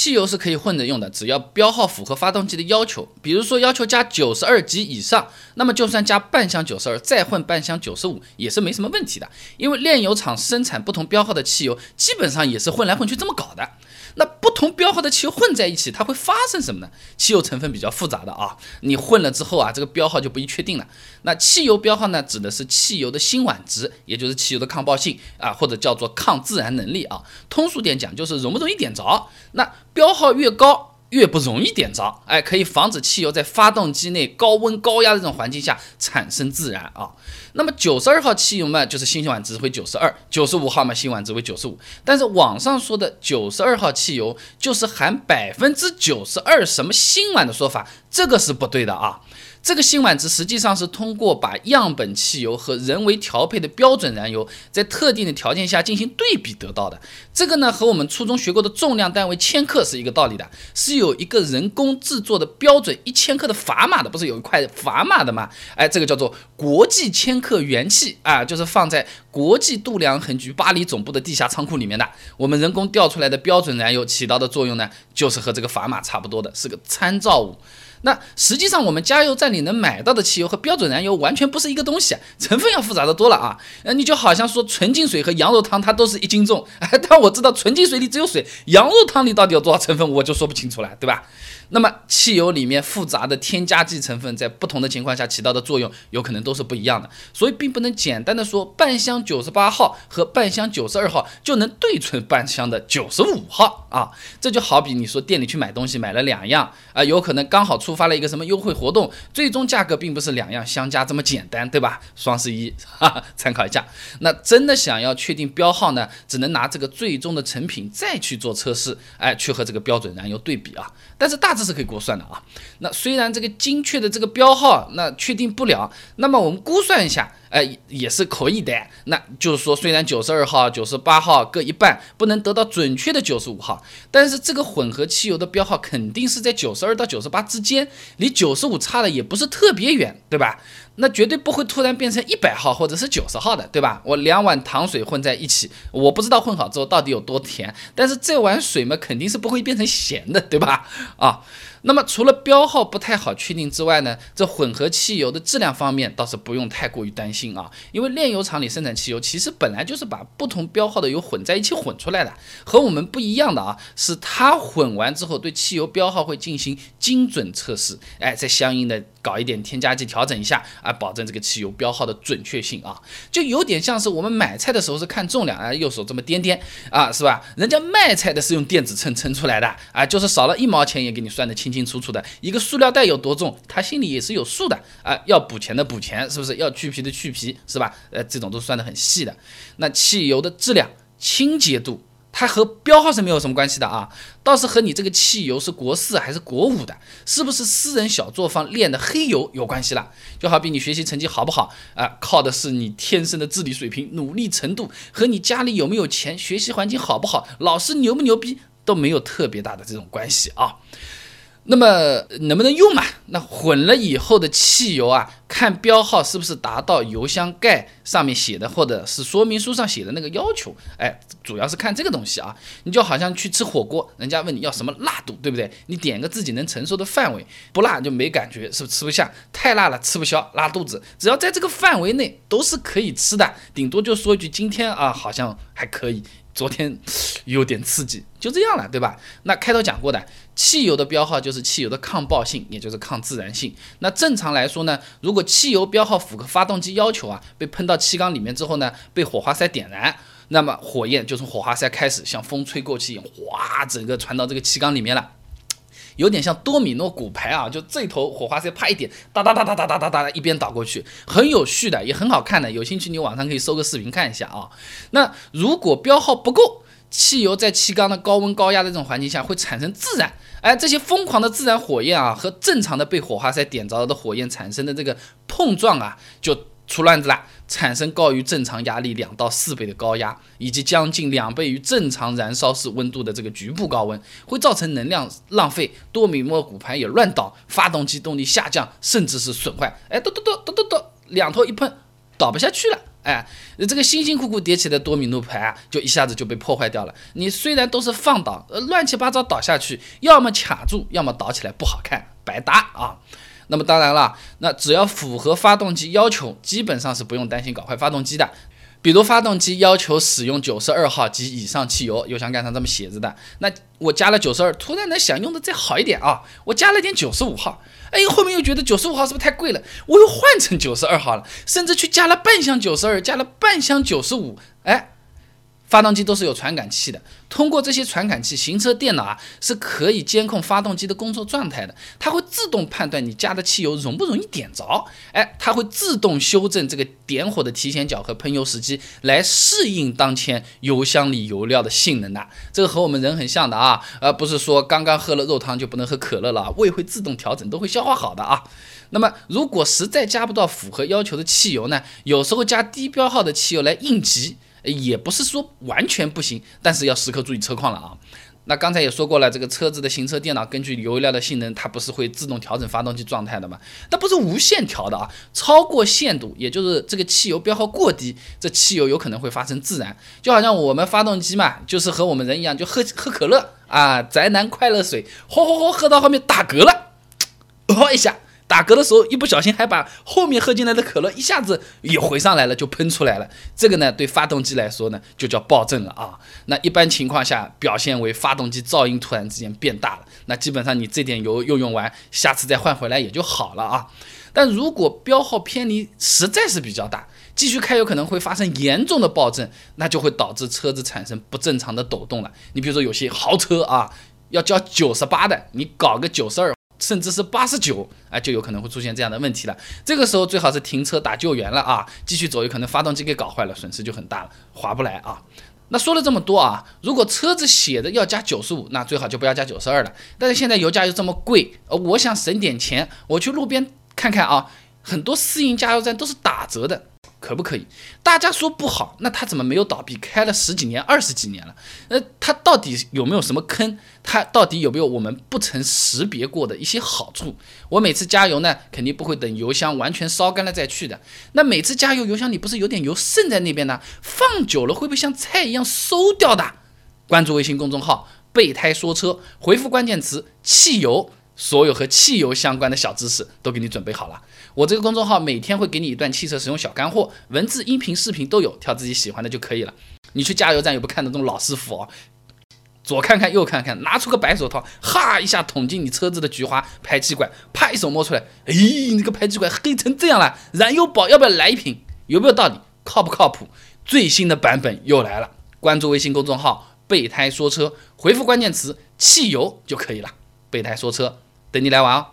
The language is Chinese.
汽油是可以混着用的，只要标号符合发动机的要求，比如说要求加九十二级以上，那么就算加半箱九十二，再混半箱九十五也是没什么问题的，因为炼油厂生产不同标号的汽油，基本上也是混来混去这么搞的。那不同标汽油混在一起，它会发生什么呢？汽油成分比较复杂的啊，你混了之后啊，这个标号就不一确定了。那汽油标号呢，指的是汽油的辛烷值，也就是汽油的抗爆性啊，或者叫做抗自燃能力啊。通俗点讲，就是容不容易点着。那标号越高。越不容易点着，哎，可以防止汽油在发动机内高温高压的这种环境下产生自燃啊。那么九十二号汽油嘛，就是辛烷值为九十二，九十五号嘛，新烷值为九十五。但是网上说的九十二号汽油就是含百分之九十二什么辛烷的说法，这个是不对的啊。这个辛烷值实际上是通过把样本汽油和人为调配的标准燃油在特定的条件下进行对比得到的。这个呢和我们初中学过的重量单位千克是一个道理的，是有一个人工制作的标准一千克的砝码的，不是有一块砝码的吗？哎，这个叫做国际千克原器啊，就是放在国际度量衡局巴黎总部的地下仓库里面的。我们人工调出来的标准燃油起到的作用呢，就是和这个砝码差不多的，是个参照物。那实际上，我们加油站里能买到的汽油和标准燃油完全不是一个东西，成分要复杂的多了啊！呃，你就好像说纯净水和羊肉汤，它都是一斤重，哎 但我知道纯净水里只有水，羊肉汤里到底有多少成分，我就说不清楚了，对吧？那么汽油里面复杂的添加剂成分，在不同的情况下起到的作用，有可能都是不一样的，所以并不能简单的说半箱九十八号和半箱九十二号就能对准半箱的九十五号啊！这就好比你说店里去买东西，买了两样啊，有可能刚好触发了一个什么优惠活动，最终价格并不是两样相加这么简单，对吧？双十一 哈，参考一下。那真的想要确定标号呢，只能拿这个最终的成品再去做测试，哎，去和这个标准燃油对比啊。但是大。致是可以估算的啊，那虽然这个精确的这个标号那确定不了，那么我们估算一下，哎，也是可以的。那就是说，虽然九十二号、九十八号各一半，不能得到准确的九十五号，但是这个混合汽油的标号肯定是在九十二到九十八之间，离九十五差的也不是特别远，对吧？那绝对不会突然变成一百号或者是九十号的，对吧？我两碗糖水混在一起，我不知道混好之后到底有多甜，但是这碗水嘛，肯定是不会变成咸的，对吧？啊。那么除了标号不太好确定之外呢，这混合汽油的质量方面倒是不用太过于担心啊，因为炼油厂里生产汽油其实本来就是把不同标号的油混在一起混出来的，和我们不一样的啊，是它混完之后对汽油标号会进行精准测试，哎，再相应的搞一点添加剂调整一下啊，保证这个汽油标号的准确性啊，就有点像是我们买菜的时候是看重量啊，右手这么掂掂啊，是吧？人家卖菜的是用电子秤称出来的啊，就是少了一毛钱也给你算得清。清清楚楚的一个塑料袋有多重，他心里也是有数的啊。要补钱的补钱，是不是？要去皮的去皮，是吧？呃，这种都算得很细的。那汽油的质量、清洁度，它和标号是没有什么关系的啊，倒是和你这个汽油是国四还是国五的，是不是私人小作坊炼的黑油有关系了。就好比你学习成绩好不好啊，靠的是你天生的智力水平、努力程度，和你家里有没有钱、学习环境好不好、老师牛不牛逼都没有特别大的这种关系啊。那么能不能用嘛？那混了以后的汽油啊，看标号是不是达到油箱盖上面写的，或者是说明书上写的那个要求？哎，主要是看这个东西啊。你就好像去吃火锅，人家问你要什么辣度，对不对？你点个自己能承受的范围，不辣就没感觉，是不是吃不下？太辣了吃不消，拉肚子。只要在这个范围内都是可以吃的，顶多就说一句今天啊好像还可以。昨天有点刺激，就这样了，对吧？那开头讲过的，汽油的标号就是汽油的抗爆性，也就是抗自燃性。那正常来说呢，如果汽油标号符合发动机要求啊，被喷到气缸里面之后呢，被火花塞点燃，那么火焰就从火花塞开始，像风吹过去一样，哗，整个传到这个气缸里面了。有点像多米诺骨牌啊，就这头火花塞啪一点，哒哒哒哒哒哒哒哒一边倒过去，很有序的，也很好看的。有兴趣你网上可以搜个视频看一下啊。那如果标号不够，汽油在气缸的高温高压的这种环境下会产生自燃，哎，这些疯狂的自燃火焰啊，和正常的被火花塞点着的火焰产生的这个碰撞啊，就。出乱子了，产生高于正常压力两到四倍的高压，以及将近两倍于正常燃烧室温度的这个局部高温，会造成能量浪费，多米诺骨牌也乱倒，发动机动力下降，甚至是损坏。哎，咚咚咚咚咚咚，两头一碰，倒不下去了哎，这个辛辛苦苦叠起的多米诺牌啊，就一下子就被破坏掉了。你虽然都是放倒，呃，乱七八糟倒下去，要么卡住，要么倒起来不好看，白搭啊。那么当然了，那只要符合发动机要求，基本上是不用担心搞坏发动机的。比如发动机要求使用九十二号及以上汽油，油箱盖上这么写着的，那我加了九十二，突然呢想用的再好一点啊，我加了点九十五号，哎，后面又觉得九十五号是不是太贵了，我又换成九十二号了，甚至去加了半箱九十二，加了半箱九十五，哎。发动机都是有传感器的，通过这些传感器，行车电脑啊是可以监控发动机的工作状态的，它会自动判断你加的汽油容不容易点着，哎，它会自动修正这个点火的提前角和喷油时机，来适应当前油箱里油料的性能的。这个和我们人很像的啊，而不是说刚刚喝了肉汤就不能喝可乐了，胃会自动调整，都会消化好的啊。那么如果实在加不到符合要求的汽油呢，有时候加低标号的汽油来应急。也不是说完全不行，但是要时刻注意车况了啊。那刚才也说过了，这个车子的行车电脑根据油料的性能，它不是会自动调整发动机状态的吗？它不是无限调的啊，超过限度，也就是这个汽油标号过低，这汽油有可能会发生自燃。就好像我们发动机嘛，就是和我们人一样，就喝喝可乐啊，宅男快乐水，喝喝喝喝到后面打嗝了，哦一下。打嗝的时候，一不小心还把后面喝进来的可乐一下子也回上来了，就喷出来了。这个呢，对发动机来说呢，就叫爆震了啊。那一般情况下，表现为发动机噪音突然之间变大了。那基本上你这点油又用完，下次再换回来也就好了啊。但如果标号偏离实在是比较大，继续开有可能会发生严重的爆震，那就会导致车子产生不正常的抖动了。你比如说有些豪车啊，要交九十八的，你搞个九十二。甚至是八十九，哎，就有可能会出现这样的问题了。这个时候最好是停车打救援了啊！继续走有可能发动机给搞坏了，损失就很大了，划不来啊。那说了这么多啊，如果车子写的要加九十五，那最好就不要加九十二了。但是现在油价又这么贵，呃，我想省点钱，我去路边看看啊，很多私营加油站都是打折的。可不可以？大家说不好，那他怎么没有倒闭？开了十几年、二十几年了，那他到底有没有什么坑？他到底有没有我们不曾识别过的一些好处？我每次加油呢，肯定不会等油箱完全烧干了再去的。那每次加油，油箱里不是有点油渗在那边呢？放久了会不会像菜一样馊掉的？关注微信公众号“备胎说车”，回复关键词“汽油”。所有和汽油相关的小知识都给你准备好了。我这个公众号每天会给你一段汽车使用小干货，文字、音频、视频都有，挑自己喜欢的就可以了。你去加油站又不看那种老师傅哦，左看看右看看，拿出个白手套，哈一下捅进你车子的菊花排气管，啪一手摸出来，哎，你个排气管黑成这样了，燃油宝要不要来一瓶？有没有道理？靠不靠谱？最新的版本又来了，关注微信公众号“备胎说车”，回复关键词“汽油”就可以了。备胎说车。等你来玩哦。